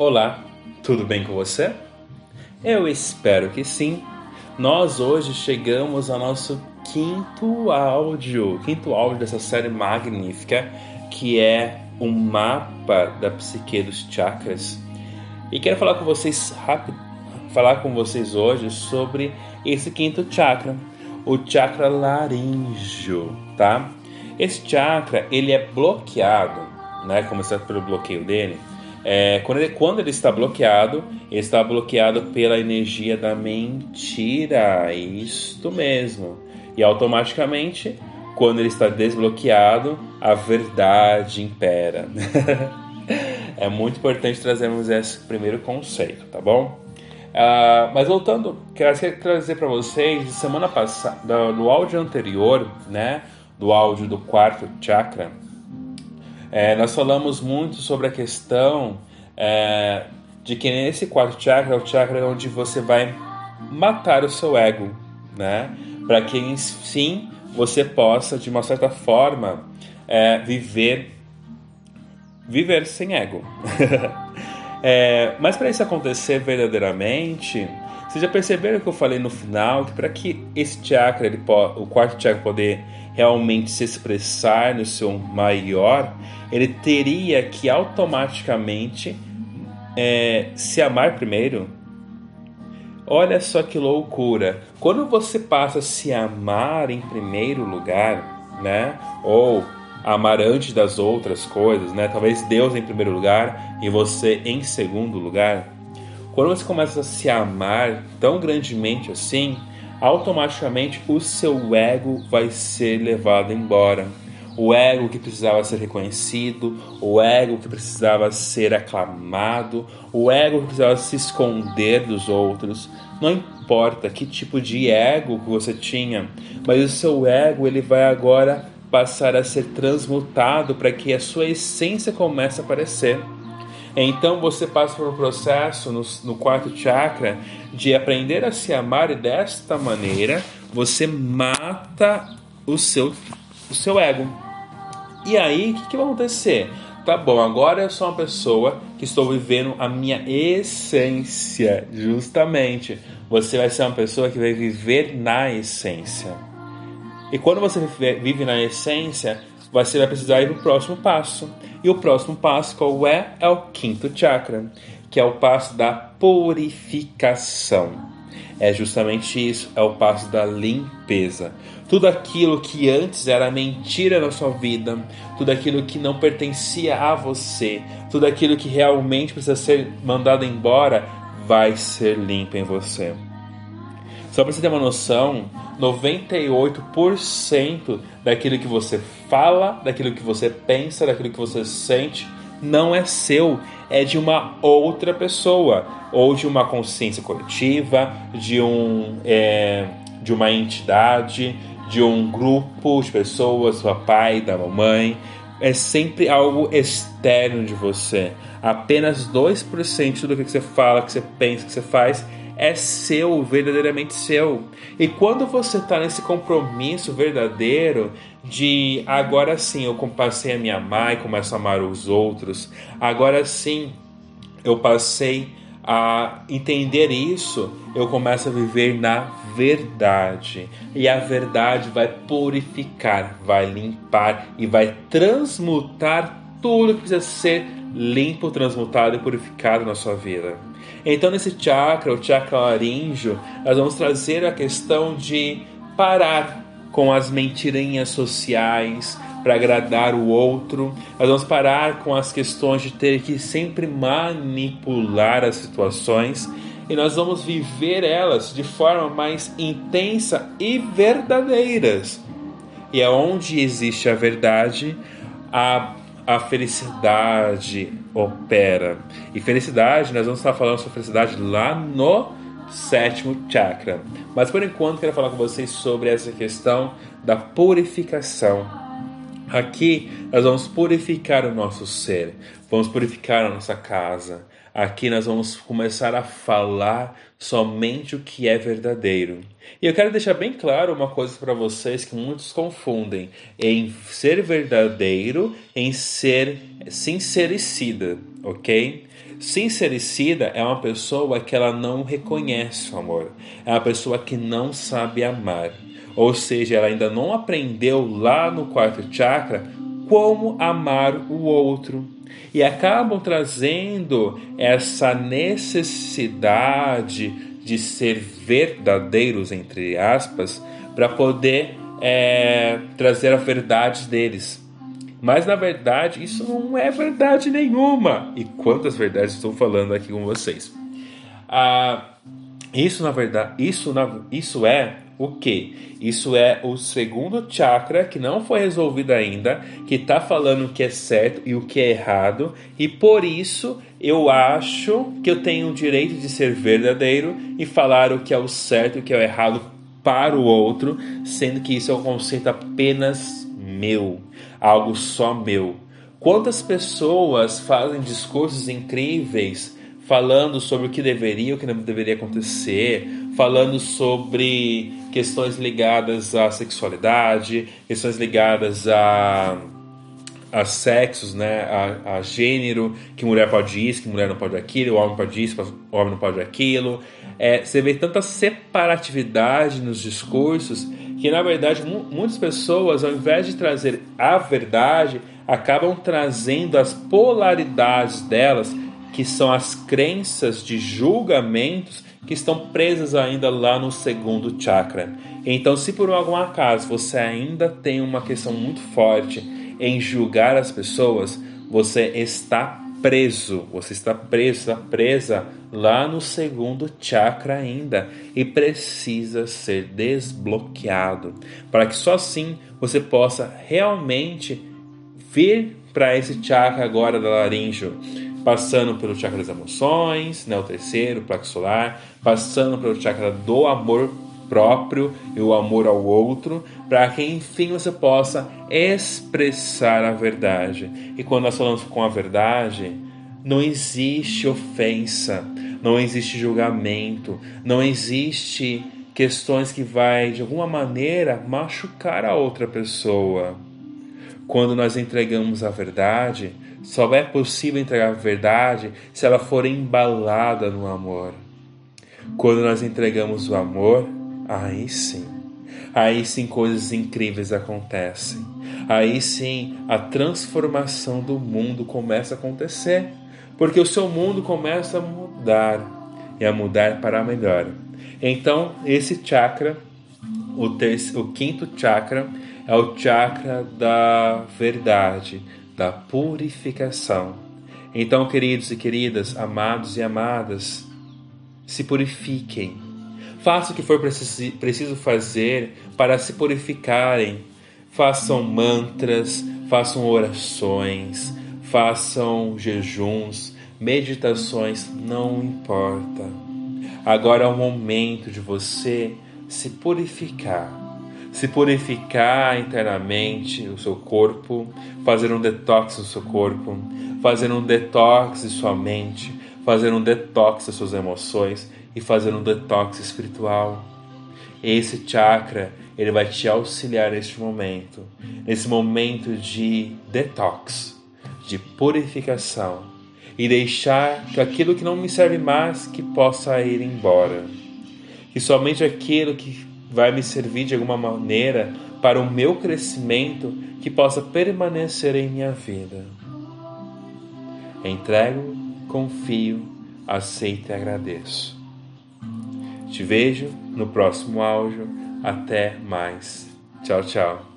Olá, tudo bem com você? Eu espero que sim. Nós hoje chegamos ao nosso quinto áudio, quinto áudio dessa série magnífica que é um mapa da psique dos chakras. E quero falar com vocês rápido, falar com vocês hoje sobre esse quinto chakra, o chakra laríngeo, tá? Esse chakra ele é bloqueado, né? Começando pelo bloqueio dele. É, quando, ele, quando ele está bloqueado, ele está bloqueado pela energia da mentira. Isto mesmo. E automaticamente, quando ele está desbloqueado, a verdade impera. é muito importante trazermos esse primeiro conceito, tá bom? Uh, mas voltando, quero trazer para vocês, semana passada, no áudio anterior, né, do áudio do quarto chakra, é, nós falamos muito sobre a questão é, de que nesse quarto chakra é o chakra onde você vai matar o seu ego, né, para que sim você possa, de uma certa forma, é, viver viver sem ego. É, mas para isso acontecer verdadeiramente, vocês já perceberam que eu falei no final que para que esse chakra, ele o quarto chakra poder realmente se expressar no seu maior, ele teria que automaticamente é, se amar primeiro. Olha só que loucura! Quando você passa a se amar em primeiro lugar, né? Ou amar antes das outras coisas, né? Talvez Deus em primeiro lugar e você em segundo lugar. Quando você começa a se amar tão grandemente assim, automaticamente o seu ego vai ser levado embora. O ego que precisava ser reconhecido, o ego que precisava ser aclamado, o ego que precisava se esconder dos outros. Não importa que tipo de ego que você tinha, mas o seu ego ele vai agora passar a ser transmutado para que a sua essência comece a aparecer. Então você passa por um processo no, no, quarto chakra de aprender a se amar e desta maneira você mata o seu, o seu ego. E aí, o que, que vai acontecer? Tá bom, agora eu sou uma pessoa que estou vivendo a minha essência, justamente. Você vai ser uma pessoa que vai viver na essência. E quando você vive na essência, você vai precisar ir para o próximo passo. E o próximo passo qual é? É o quinto chakra, que é o passo da purificação. É justamente isso, é o passo da limpeza. Tudo aquilo que antes era mentira na sua vida, tudo aquilo que não pertencia a você, tudo aquilo que realmente precisa ser mandado embora, vai ser limpo em você. Só para você ter uma noção, 98% daquilo que você fala, daquilo que você pensa, daquilo que você sente, não é seu, é de uma outra pessoa, ou de uma consciência coletiva, de, um, é, de uma entidade, de um grupo de pessoas, do pai, da mamãe. É sempre algo externo de você. Apenas 2% do que você fala, que você pensa, que você faz é seu, verdadeiramente seu. E quando você está nesse compromisso verdadeiro de agora sim eu passei a me amar e começo a amar os outros, agora sim eu passei a entender isso, eu começo a viver na verdade. E a verdade vai purificar, vai limpar e vai transmutar tudo que precisa ser limpo, transmutado e purificado na sua vida. Então, nesse chakra, o chakra laríngeo, nós vamos trazer a questão de parar com as mentirinhas sociais para agradar o outro. Nós vamos parar com as questões de ter que sempre manipular as situações e nós vamos viver elas de forma mais intensa e verdadeiras. E é onde existe a verdade, a a felicidade opera. E felicidade, nós vamos estar falando sobre felicidade lá no sétimo chakra. Mas por enquanto quero falar com vocês sobre essa questão da purificação. Aqui nós vamos purificar o nosso ser, vamos purificar a nossa casa. Aqui nós vamos começar a falar somente o que é verdadeiro. E eu quero deixar bem claro uma coisa para vocês que muitos confundem em ser verdadeiro, em ser sincericida, ok? Sincericida é uma pessoa que ela não reconhece o amor, é uma pessoa que não sabe amar. Ou seja, ela ainda não aprendeu lá no quarto chakra como amar o outro. E acabam trazendo essa necessidade de ser verdadeiros, entre aspas, para poder é, trazer a verdade deles. Mas na verdade, isso não é verdade nenhuma. E quantas verdades estou falando aqui com vocês? Ah, isso na verdade, isso, na, isso é o que? Isso é o segundo chakra que não foi resolvido ainda, que está falando o que é certo e o que é errado, e por isso eu acho que eu tenho o direito de ser verdadeiro e falar o que é o certo e o que é o errado para o outro, sendo que isso é um conceito apenas meu, algo só meu. Quantas pessoas fazem discursos incríveis falando sobre o que deveria, o que não deveria acontecer, falando sobre questões ligadas à sexualidade, questões ligadas a, a sexos, né, a, a gênero, que mulher pode isso, que mulher não pode aquilo, o homem pode isso, o homem não pode aquilo. É, você vê tanta separatividade nos discursos que, na verdade, muitas pessoas, ao invés de trazer a verdade, acabam trazendo as polaridades delas que são as crenças de julgamentos que estão presas ainda lá no segundo chakra. Então, se por algum acaso você ainda tem uma questão muito forte em julgar as pessoas, você está preso, você está preso, está presa lá no segundo chakra ainda e precisa ser desbloqueado. Para que só assim você possa realmente vir para esse chakra agora da laringe passando pelo chakra das emoções, né, o terceiro, o plexo solar, passando pelo chakra do amor próprio e o amor ao outro, para que enfim você possa expressar a verdade. E quando nós falamos com a verdade, não existe ofensa, não existe julgamento, não existe questões que vai de alguma maneira machucar a outra pessoa. Quando nós entregamos a verdade, só é possível entregar a verdade se ela for embalada no amor. Quando nós entregamos o amor, aí sim, aí sim coisas incríveis acontecem. Aí sim a transformação do mundo começa a acontecer, porque o seu mundo começa a mudar e a mudar para melhor. Então, esse chakra, o, terceiro, o quinto chakra, é o chakra da verdade, da purificação. Então, queridos e queridas, amados e amadas, se purifiquem. Façam o que for preciso fazer para se purificarem. Façam mantras, façam orações, façam jejuns, meditações, não importa. Agora é o momento de você se purificar se purificar internamente o seu corpo, fazer um detox no seu corpo, fazer um detox de sua mente, fazer um detox das suas emoções e fazer um detox espiritual. Esse chakra, ele vai te auxiliar neste momento, nesse momento de detox, de purificação e deixar que aquilo que não me serve mais que possa ir embora. Que somente aquilo que vai me servir de alguma maneira para o meu crescimento que possa permanecer em minha vida. Entrego, confio, aceito e agradeço. Te vejo no próximo áudio. Até mais. Tchau, tchau.